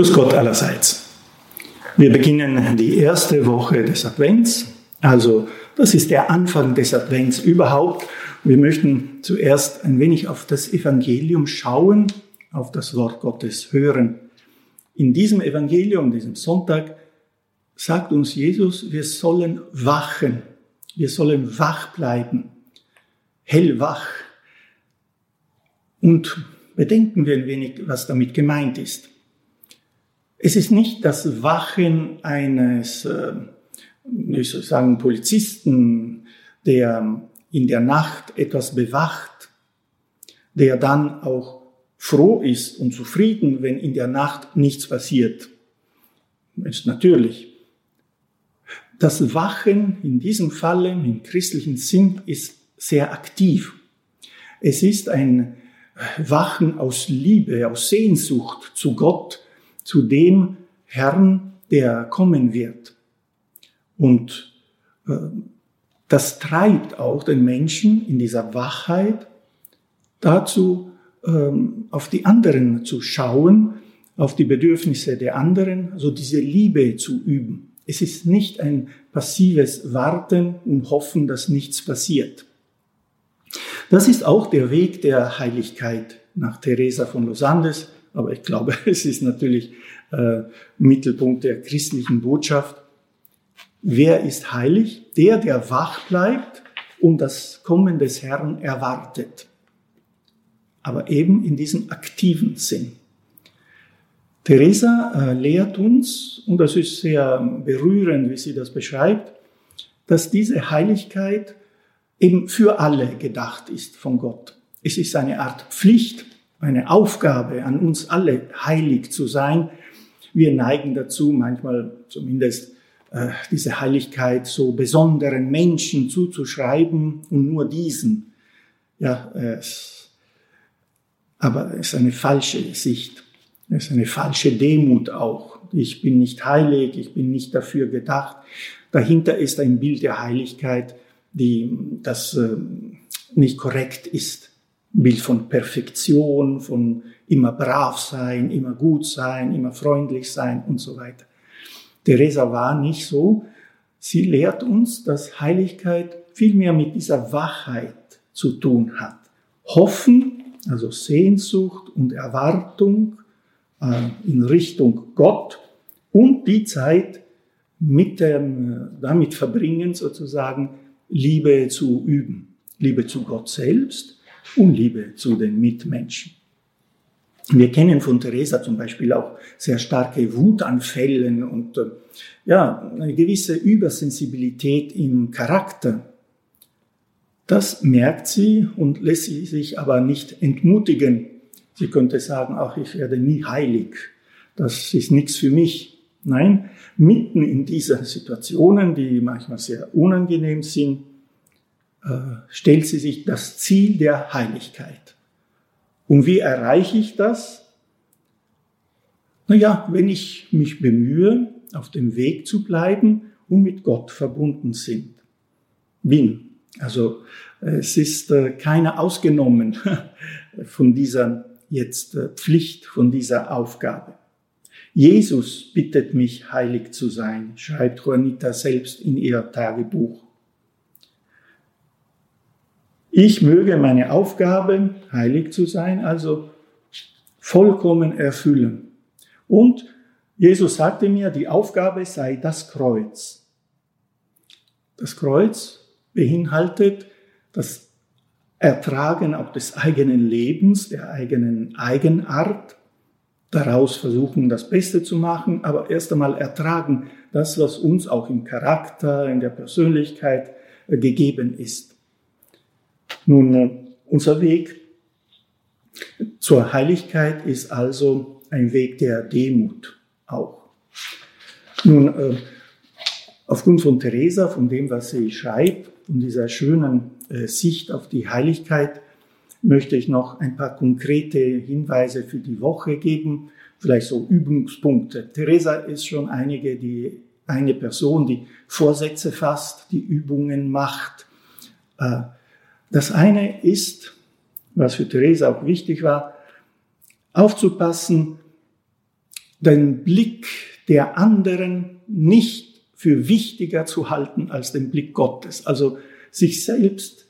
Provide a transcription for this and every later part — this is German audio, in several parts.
Grüß Gott allerseits. Wir beginnen die erste Woche des Advents. Also das ist der Anfang des Advents überhaupt. Wir möchten zuerst ein wenig auf das Evangelium schauen, auf das Wort Gottes hören. In diesem Evangelium, diesem Sonntag, sagt uns Jesus, wir sollen wachen, wir sollen wach bleiben, hellwach. Und bedenken wir ein wenig, was damit gemeint ist. Es ist nicht das Wachen eines, äh, ich soll sagen, Polizisten, der in der Nacht etwas bewacht, der dann auch froh ist und zufrieden, wenn in der Nacht nichts passiert. Ist natürlich. Das Wachen in diesem Falle im christlichen Sinn ist sehr aktiv. Es ist ein Wachen aus Liebe, aus Sehnsucht zu Gott, zu dem Herrn, der kommen wird. Und äh, das treibt auch den Menschen in dieser Wachheit dazu, ähm, auf die anderen zu schauen, auf die Bedürfnisse der anderen, also diese Liebe zu üben. Es ist nicht ein passives Warten und Hoffen, dass nichts passiert. Das ist auch der Weg der Heiligkeit nach Teresa von Los Andes, aber ich glaube, es ist natürlich äh, Mittelpunkt der christlichen Botschaft. Wer ist heilig? Der, der wach bleibt und das Kommen des Herrn erwartet. Aber eben in diesem aktiven Sinn. Teresa äh, lehrt uns, und das ist sehr berührend, wie sie das beschreibt, dass diese Heiligkeit eben für alle gedacht ist von Gott. Es ist eine Art Pflicht, eine Aufgabe an uns alle, heilig zu sein. Wir neigen dazu, manchmal zumindest äh, diese Heiligkeit so besonderen Menschen zuzuschreiben und nur diesen. Ja, es, aber es ist eine falsche Sicht. Es ist eine falsche Demut auch. Ich bin nicht heilig, ich bin nicht dafür gedacht. Dahinter ist ein Bild der Heiligkeit, die das äh, nicht korrekt ist. Bild von Perfektion, von immer brav sein, immer gut sein, immer freundlich sein und so weiter. Teresa war nicht so. Sie lehrt uns, dass Heiligkeit viel mehr mit dieser Wachheit zu tun hat. Hoffen, also Sehnsucht und Erwartung äh, in Richtung Gott und die Zeit mit dem, damit verbringen, sozusagen Liebe zu üben. Liebe zu Gott selbst und Liebe zu den Mitmenschen. Wir kennen von Teresa zum Beispiel auch sehr starke Wutanfällen und äh, ja, eine gewisse Übersensibilität im Charakter. Das merkt sie und lässt sie sich aber nicht entmutigen. Sie könnte sagen, ach, ich werde nie heilig. Das ist nichts für mich. Nein, mitten in dieser Situationen, die manchmal sehr unangenehm sind, stellt sie sich das Ziel der Heiligkeit. Und wie erreiche ich das? Naja, wenn ich mich bemühe, auf dem Weg zu bleiben und mit Gott verbunden sind, bin. Also es ist äh, keiner ausgenommen von dieser jetzt äh, Pflicht, von dieser Aufgabe. Jesus bittet mich, heilig zu sein, schreibt Juanita selbst in ihr Tagebuch. Ich möge meine Aufgabe, heilig zu sein, also vollkommen erfüllen. Und Jesus sagte mir, die Aufgabe sei das Kreuz. Das Kreuz beinhaltet das Ertragen auch des eigenen Lebens, der eigenen Eigenart, daraus versuchen, das Beste zu machen, aber erst einmal ertragen das, was uns auch im Charakter, in der Persönlichkeit äh, gegeben ist. Nun, äh, unser Weg zur Heiligkeit ist also ein Weg der Demut auch. Nun, äh, aufgrund von Teresa, von dem, was sie schreibt, von dieser schönen äh, Sicht auf die Heiligkeit, möchte ich noch ein paar konkrete Hinweise für die Woche geben, vielleicht so Übungspunkte. Teresa ist schon einige, die, eine Person, die Vorsätze fasst, die Übungen macht, das eine ist, was für Theresa auch wichtig war, aufzupassen, den Blick der anderen nicht für wichtiger zu halten als den Blick Gottes. Also sich selbst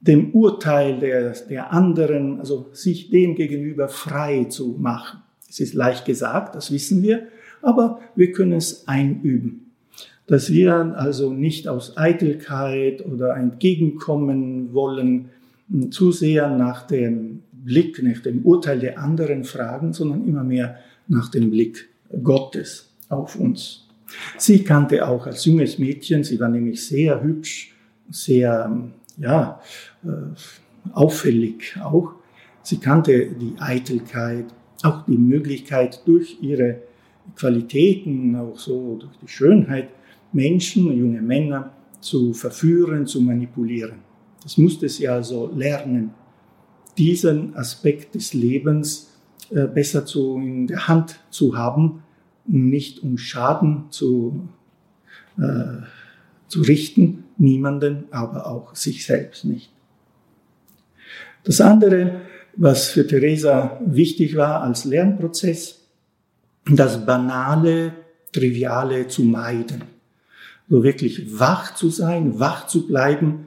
dem Urteil der, der anderen, also sich dem gegenüber frei zu machen. Es ist leicht gesagt, das wissen wir, aber wir können es einüben. Dass wir also nicht aus Eitelkeit oder entgegenkommen wollen, zu sehr nach dem Blick, nach dem Urteil der anderen fragen, sondern immer mehr nach dem Blick Gottes auf uns. Sie kannte auch als junges Mädchen, sie war nämlich sehr hübsch, sehr ja, äh, auffällig auch. Sie kannte die Eitelkeit, auch die Möglichkeit durch ihre Qualitäten, auch so durch die Schönheit, Menschen, junge Männer zu verführen, zu manipulieren. Das musste sie also lernen, diesen Aspekt des Lebens äh, besser zu, in der Hand zu haben, nicht um Schaden zu, äh, zu richten, niemanden, aber auch sich selbst nicht. Das andere, was für Theresa wichtig war als Lernprozess, das Banale, Triviale zu meiden. So wirklich wach zu sein, wach zu bleiben.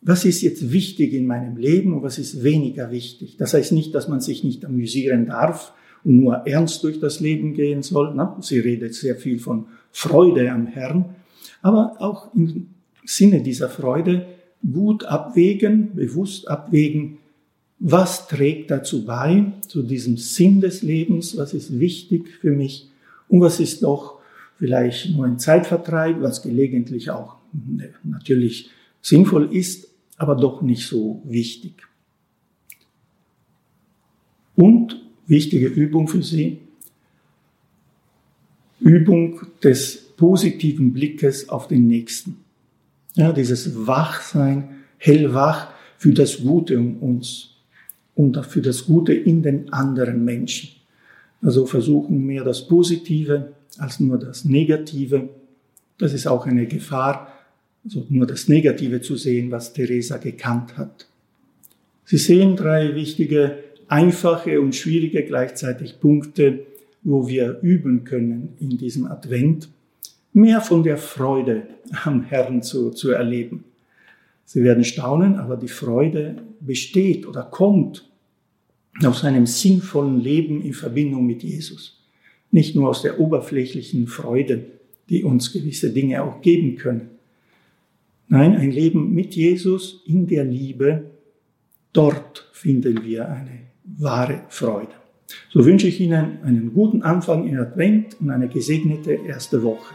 Was ist jetzt wichtig in meinem Leben und was ist weniger wichtig? Das heißt nicht, dass man sich nicht amüsieren darf und nur ernst durch das Leben gehen soll. Sie redet sehr viel von Freude am Herrn, aber auch im Sinne dieser Freude gut abwägen, bewusst abwägen, was trägt dazu bei, zu diesem Sinn des Lebens, was ist wichtig für mich und was ist doch vielleicht nur ein Zeitvertreib, was gelegentlich auch ne, natürlich sinnvoll ist, aber doch nicht so wichtig. Und wichtige Übung für Sie, Übung des positiven Blickes auf den Nächsten. Ja, dieses Wachsein, hellwach für das Gute um uns und für das Gute in den anderen Menschen. Also versuchen mehr das Positive als nur das Negative. Das ist auch eine Gefahr, also nur das Negative zu sehen, was Teresa gekannt hat. Sie sehen drei wichtige, einfache und schwierige gleichzeitig Punkte, wo wir üben können in diesem Advent, mehr von der Freude am Herrn zu, zu erleben. Sie werden staunen, aber die Freude besteht oder kommt aus einem sinnvollen Leben in Verbindung mit Jesus. Nicht nur aus der oberflächlichen Freude, die uns gewisse Dinge auch geben können. Nein, ein Leben mit Jesus in der Liebe, dort finden wir eine wahre Freude. So wünsche ich Ihnen einen guten Anfang in Advent und eine gesegnete erste Woche.